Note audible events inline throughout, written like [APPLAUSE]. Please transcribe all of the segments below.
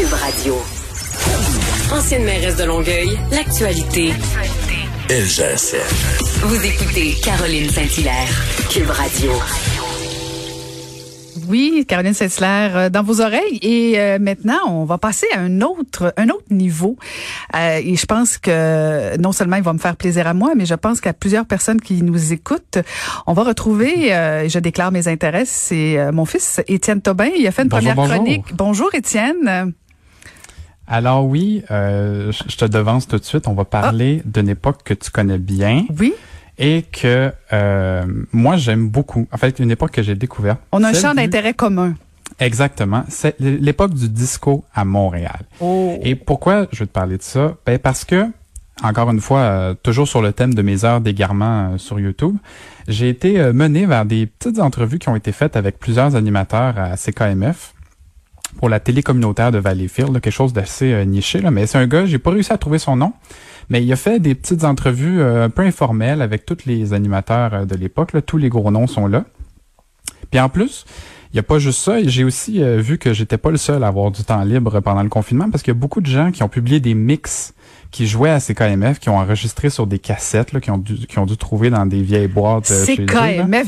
Cube Radio. Ancienne mairesse de Longueuil, l'actualité. LGSN. Vous écoutez Caroline Saint-Hilaire, Cube Radio. Oui, Caroline Saint-Hilaire, euh, dans vos oreilles. Et euh, maintenant, on va passer à un autre, un autre niveau. Euh, et je pense que non seulement il va me faire plaisir à moi, mais je pense qu'à plusieurs personnes qui nous écoutent, on va retrouver, euh, je déclare mes intérêts, c'est euh, mon fils Étienne Tobin. Il a fait une Bonjour, première bonjour. chronique. Bonjour Étienne. Alors oui, euh, je te devance tout de suite. On va parler d'une époque que tu connais bien Oui, et que euh, moi j'aime beaucoup. En fait, une époque que j'ai découverte. on a un champ d'intérêt commun. Exactement. C'est l'époque du disco à Montréal. Oh. Et pourquoi je veux te parler de ça? Ben parce que, encore une fois, euh, toujours sur le thème de mes heures d'égarement euh, sur YouTube, j'ai été euh, mené vers des petites entrevues qui ont été faites avec plusieurs animateurs à CKMF pour la télé communautaire de Valleyfield, quelque chose d'assez euh, niché, mais c'est un gars, j'ai pas réussi à trouver son nom, mais il a fait des petites entrevues euh, un peu informelles avec tous les animateurs euh, de l'époque, tous les gros noms sont là. Puis en plus, il n'y a pas juste ça, j'ai aussi vu que j'étais pas le seul à avoir du temps libre pendant le confinement parce qu'il y a beaucoup de gens qui ont publié des mix qui jouaient à CKMF, qui ont enregistré sur des cassettes, là, qui, ont dû, qui ont dû trouver dans des vieilles boîtes. euh, C'est chez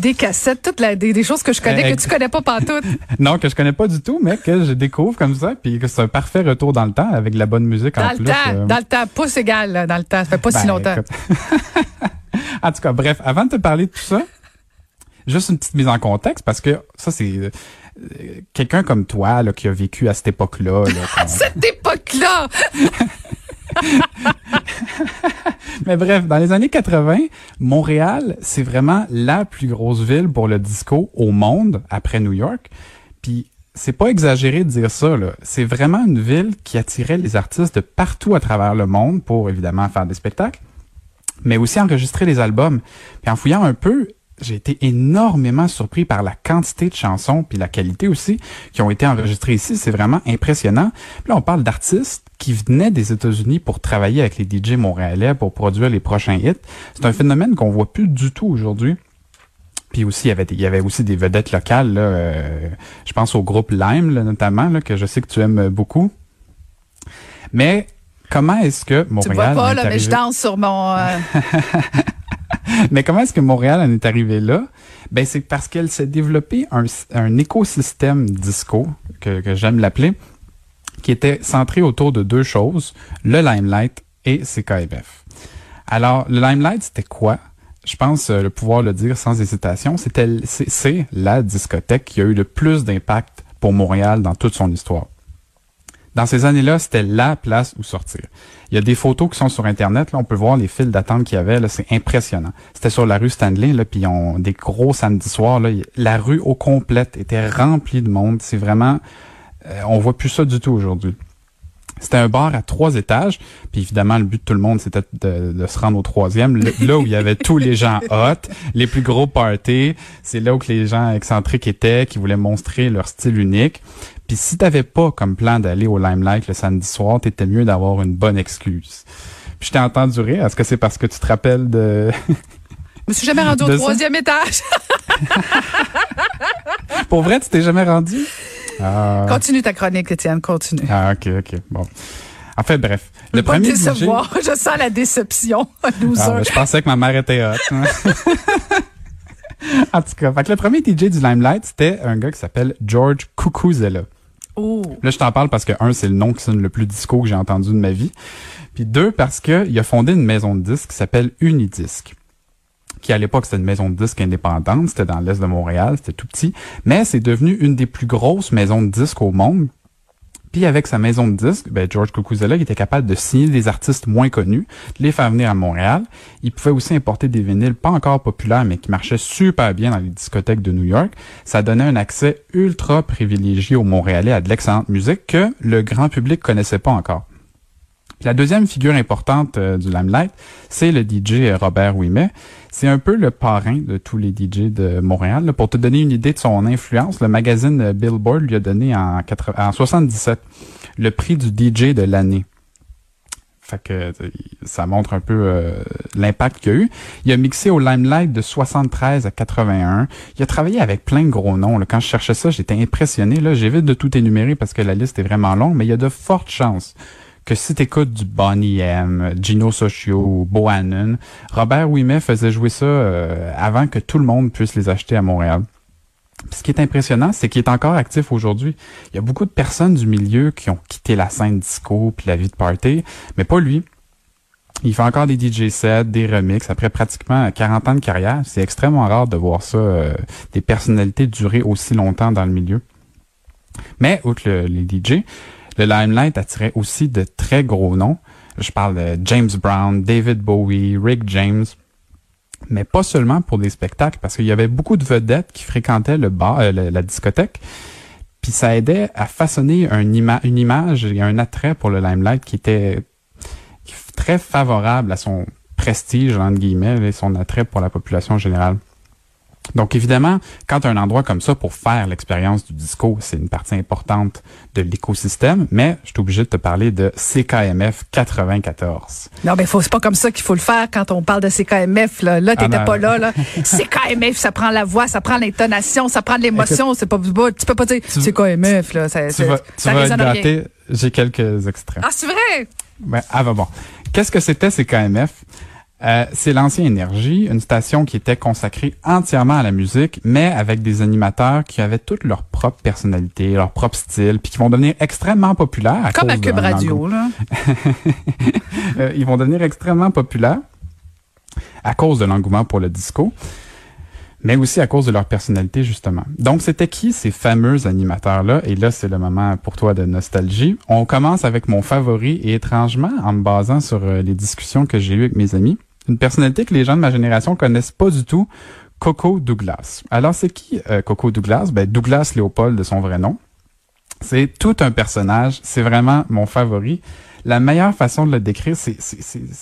des cassettes, toutes la, des, des choses que je connais, Euh, que tu connais pas pantoute. [LAUGHS] Non, que je connais pas du tout, mais que je découvre comme ça, puis que c'est un parfait retour dans le temps avec de la bonne musique en Dans le plus. temps, euh, dans le temps, pouce égal, là, dans le temps. Ça fait pas si ben, longtemps. [LAUGHS] en tout cas, bref, avant de te parler de tout ça, juste une petite mise en contexte parce que ça c'est euh, quelqu'un comme toi là, qui a vécu à cette époque-là. là, [LAUGHS] quand- Cette époque-là! [LAUGHS] Mais bref, dans les années 80, Montréal, c'est vraiment la plus grosse ville pour le disco au monde après New York. Puis c'est pas exagéré de dire ça là, c'est vraiment une ville qui attirait les artistes de partout à travers le monde pour évidemment faire des spectacles, mais aussi enregistrer les albums. Puis en fouillant un peu, j'ai été énormément surpris par la quantité de chansons puis la qualité aussi qui ont été enregistrées ici. C'est vraiment impressionnant. Puis là, on parle d'artistes qui venaient des États-Unis pour travailler avec les DJ montréalais pour produire les prochains hits. C'est un phénomène qu'on voit plus du tout aujourd'hui. Puis aussi, il y avait, il y avait aussi des vedettes locales. Là, euh, je pense au groupe Lime, là, notamment, là, que je sais que tu aimes beaucoup. Mais comment est-ce que Tu Montréal... me vois pas, là, mais je danse sur mon... euh, [LAUGHS] [LAUGHS] mais comment est-ce que Montréal en est arrivé là? Ben, c'est parce qu'elle s'est développée un, un écosystème disco, que, j'aime l'appeler, qui était centré autour de deux choses, le Limelight et CKMF. Alors, le Limelight, c'était quoi? Je pense euh, le pouvoir le dire sans hésitation, c'est la discothèque qui a eu le plus d'impact pour Montréal dans toute son histoire. Dans ces années-là, c'était la place où sortir. Il y a des photos qui sont sur Internet. Là, on peut voir les files d'attente qu'il y avait. Là, c'est impressionnant. C'était sur la rue Stanley. Là, puis on des gros samedis soirs. La rue au complète était remplie de monde. C'est vraiment, euh, on voit plus ça du tout aujourd'hui. C'était un bar à trois étages. Puis évidemment, le but de tout le monde, c'était de, de se rendre au troisième, le- là où il y avait [LAUGHS] tous les gens hot, les plus gros parties. C'est là où que les gens excentriques étaient, qui voulaient montrer leur style unique. Puis si t'avais pas comme plan d'aller au Limelight le samedi soir, t'étais mieux d'avoir une bonne excuse. Puis je t'ai entendu rire. Est-ce que c'est parce que tu te rappelles de... Je me suis jamais rendu au [LAUGHS] troisième étage. Pour vrai, tu t'es jamais rendu? Ah, Continue ta chronique, Étienne, continue. ah, ok, ok. Bon. En fait, bref. Je Le pas premier DJ... décevoir. [LAUGHS] Je sens la déception. [LAUGHS] Ah, ben, je pensais que ma mère était hot. hein. [LAUGHS] en tout cas, fait que le premier DJ du Limelight, c'était un gars qui s'appelle George Cucuzella. Oh. Là, je t'en parle parce que, un, c'est le nom qui sonne le plus disco que j'ai entendu de ma vie. Puis deux, parce que il a fondé une maison de disques qui s'appelle Unidisc. Qui, à l'époque, c'était une maison de disques indépendante. C'était dans l'est de Montréal. C'était tout petit. Mais c'est devenu une des plus grosses maisons de disques au monde. Puis avec sa maison de disques, ben George Cucuzella était capable de signer des artistes moins connus, de les faire venir à Montréal. Il pouvait aussi importer des vinyles pas encore populaires, mais qui marchaient super bien dans les discothèques de New York. Ça donnait un accès ultra privilégié aux Montréalais à de l'excellente musique que le grand public connaissait pas encore. Puis la deuxième figure importante euh, du Limelight, c'est le DJ Robert Ouimet. C'est un peu le parrain de tous les DJ de Montréal. Pour te donner une idée de son influence, le magazine euh, Billboard lui a donné en, 80 en 77 le prix du DJ de l'année. Fait que ça montre un peu l'impact qu'il a eu. Il a mixé au Limelight de 73 à 81. Il a travaillé avec plein de gros noms. Quand je cherchais ça, j'étais impressionné. Là, j'évite de tout énumérer parce que la liste est vraiment longue, mais il y a de fortes chances que si t'écoutes du Bonnie M, Gino Socio, Bohannon, Robert Ouimet faisait jouer ça euh, avant que tout le monde puisse les acheter à Montréal. ce qui est impressionnant, c'est qu'il est encore actif aujourd'hui. Il y a beaucoup de personnes du milieu qui ont quitté la scène disco puis la vie de party, mais pas lui. Il fait encore des DJ sets, des remixes après pratiquement 40 ans de carrière. C'est extrêmement rare de voir ça, euh, des personnalités durer aussi longtemps dans le milieu. Mais, outre les DJ, le Limelight attirait aussi de très gros noms. Je parle de James Brown, David Bowie, Rick James. Mais pas seulement pour des spectacles, parce qu'il y avait beaucoup de vedettes qui fréquentaient le bar, euh, la, discothèque. Puis ça aidait à façonner une image et un attrait pour le Limelight qui était très favorable à son prestige, entre guillemets, et son attrait pour la population générale. Donc évidemment, quand un endroit comme ça pour faire l'expérience du disco, c'est une partie importante de l'écosystème, mais je suis obligé de te parler de CKMF 94. Non, mais c'est pas comme ça qu'il faut le faire quand on parle de CKMF. Là, là t'étais ah, pas là, là. [LAUGHS] CKMF, ça prend la voix, ça prend l'intonation, ça prend l'émotion. C'est pas, tu peux pas dire CKMF là. Ça, tu vas, tu vas J'ai quelques extraits. Ah, c'est vrai? Ben, ah, bah bon. Qu'est-ce que c'était CKMF? Euh, c'est l'ancien Énergie, une station qui était consacrée entièrement à la musique, mais avec des animateurs qui avaient toute leur propre personnalité, leur propre style, puis qui vont devenir extrêmement populaires. Comme à Cube Radio, là. [LAUGHS] Euh, ils vont devenir extrêmement populaires à cause de l'engouement pour le disco, mais aussi à cause de leur personnalité, justement. Donc, c'était qui ces fameux animateurs-là? Et là, c'est le moment pour toi de nostalgie. On commence avec mon favori et étrangement, en me basant sur euh, les discussions que j'ai eues avec mes amis, une personnalité que les gens de ma génération connaissent pas du tout, Coco Douglas. Alors, c'est qui euh, Coco Douglas? Ben, Douglas Léopold de son vrai nom. C'est tout un personnage. C'est vraiment mon favori. La meilleure façon de le décrire, c'est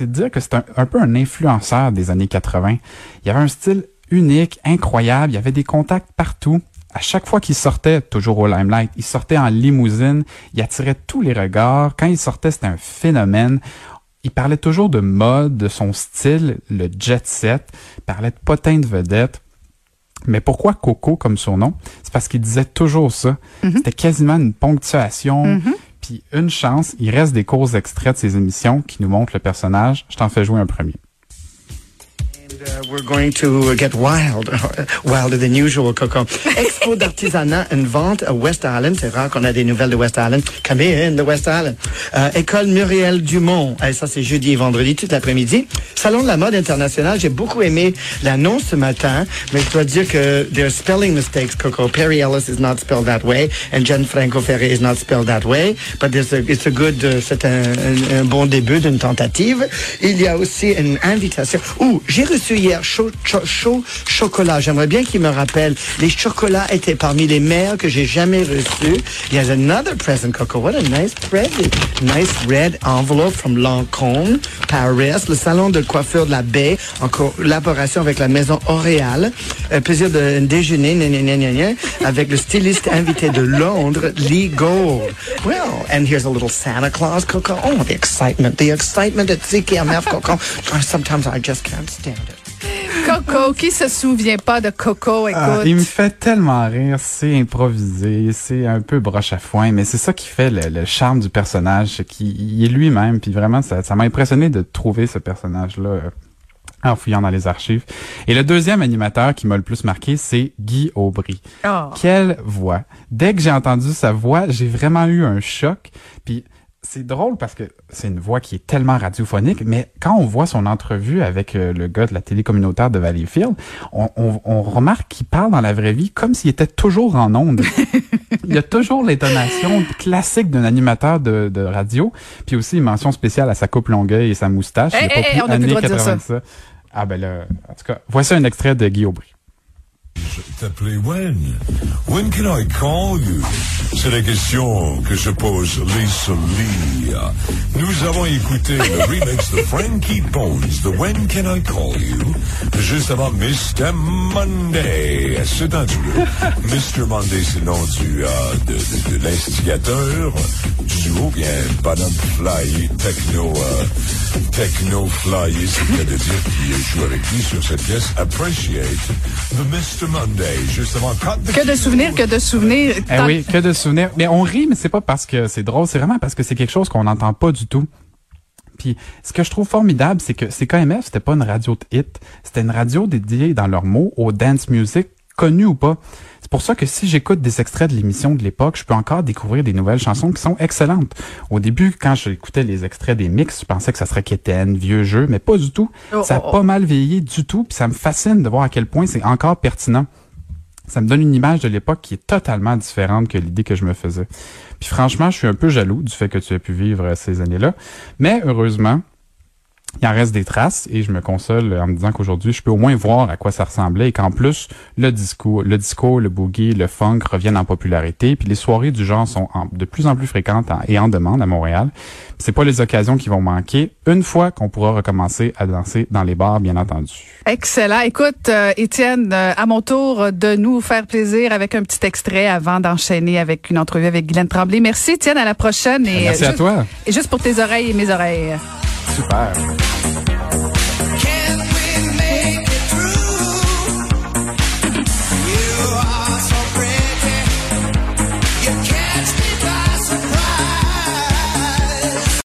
de dire que c'est un, un, peu un influenceur des années 80. Il avait un style unique, incroyable. Il y avait des contacts partout. À chaque fois qu'il sortait, toujours au limelight, il sortait en limousine. Il attirait tous les regards. Quand il sortait, c'était un phénomène il parlait toujours de mode, de son style, le jet set, il parlait de potin de vedette. Mais pourquoi Coco comme surnom? C'est parce qu'il disait toujours ça. Mhm. C'était quasiment une ponctuation. Mhm. Puis une chance, il reste des courts extraits de ses émissions qui nous montrent le personnage. Je t'en fais jouer un premier. We're going to get wild, [LAUGHS] wilder than usual, Coco. [LAUGHS] Expo d'artisanat and vente à West Island. C'est rare qu'on a des nouvelles de West Island. Come in, the West Island. Euh, École Muriel Dumont. Et ça, c'est jeudi et vendredi, toute l'après-midi. Salon de la mode internationale. J'ai beaucoup aimé l'annonce ce matin, mais je dois dire que there are spelling mistakes, Coco. Perry Ellis is not spelled that way, and Franco Ferré is not spelled that way. But there's a, it's a good, uh, c'est un, un, un, bon début d'une tentative. Il y a aussi une invitation. Ouh, j'ai reçu hier chaud, chaud, chocolat. J'aimerais bien qu'il me rappelle. Les chocolats étaient parmi les meilleurs que j'ai jamais reçus. A another present, Coco. What a nice present. Nice red envelope from Lancôme, Paris. Le salon de coiffure de la baie, en collaboration avec la maison Auréal. Un plaisir de déjeuner, avec le styliste invité de Londres, Lee Gold. Well, and here's a little Santa Claus, Coco. Oh, the excitement. The excitement at CKMF, Coco. Sometimes I just can't stand it. Coco, qui se souvient pas de Coco? Ah, écoute? il me fait tellement rire, c'est improvisé, c'est un peu broche à foin, mais c'est ça qui fait le, charme du personnage, qui est lui-même, puis vraiment, ça, m'a impressionné de trouver ce personnage-là euh, en fouillant dans les archives. Et le deuxième animateur qui m'a le plus marqué, c'est Guy Aubry. Oh. Quelle voix! Dès que j'ai entendu sa voix, j'ai vraiment eu un choc, puis c'est drôle parce que c'est une voix qui est tellement radiophonique, mais quand on voit son entrevue avec euh, le gars de la télé communautaire de Valleyfield, on, on, remarque qu'il parle dans la vraie vie comme s'il était toujours en onde. [LAUGHS] il y a toujours l'intonation classique d'un animateur de, de, radio, puis aussi une mention spéciale à sa coupe longueuil et sa moustache. il a pas on a plus de dire ça. Ah ben là, en tout cas, voici un extrait de Guy Aubry. T'appeler when? When can I call you? C'est la question que je pose Lisa Lee. Nous avons écouté le [LAUGHS] remix de Frankie Bones de When Can I Call You? Juste avant Mr. Monday. C'est un Mr. Monday, c'est le nom du, euh, de, de, de l'instigateur? Du duo Fly, Techno, euh, Techno Fly, c'est le cas de dire qui joue avec lui sur cette pièce. Appreciate the Mr. Monday, justement. Que de souvenirs, que de souvenirs. Eh oui, que de souvenirs. Mais on rit, mais c'est pas parce que c'est drôle, c'est vraiment parce que c'est quelque chose qu'on n'entend pas du tout. Puis ce que je trouve formidable, c'est que CKMF, c'était pas une radio de hit, c'était une radio dédiée dans leurs mots au dance music, connu ou pas. C'est pour ça que si j'écoute des extraits de l'émission de l'époque, je peux encore découvrir des nouvelles chansons qui sont excellentes. Au début, quand j'écoutais les extraits des mix, je pensais que ça serait quétaine, vieux jeu, mais pas du tout. Oh, ça a oh, oh. pas mal vieilli du tout, puis ça me fascine de voir à quel point c'est encore pertinent ça me donne une image de l'époque qui est totalement différente que l'idée que je me faisais. Puis franchement, je suis un peu jaloux du fait que tu as pu vivre ces années-là. Mais heureusement, il en reste des traces et je me console en me disant qu'aujourd'hui, je peux au moins voir à quoi ça ressemblait et qu'en plus, le disco, le disco, le boogie, le funk reviennent en popularité. Puis les soirées du genre sont en- de plus en plus fréquentes en- et en demande à Montréal. C'est pas les occasions qui vont manquer une fois qu'on pourra recommencer à danser dans les bars, bien entendu. Excellent. Écoute, euh, Étienne, euh, à mon tour de nous faire plaisir avec un petit extrait avant d'enchaîner avec une entrevue avec Guylaine Tremblay. Merci, Étienne. À la prochaine. Et, Merci euh, à toi. Et juste pour tes oreilles et mes oreilles. Super.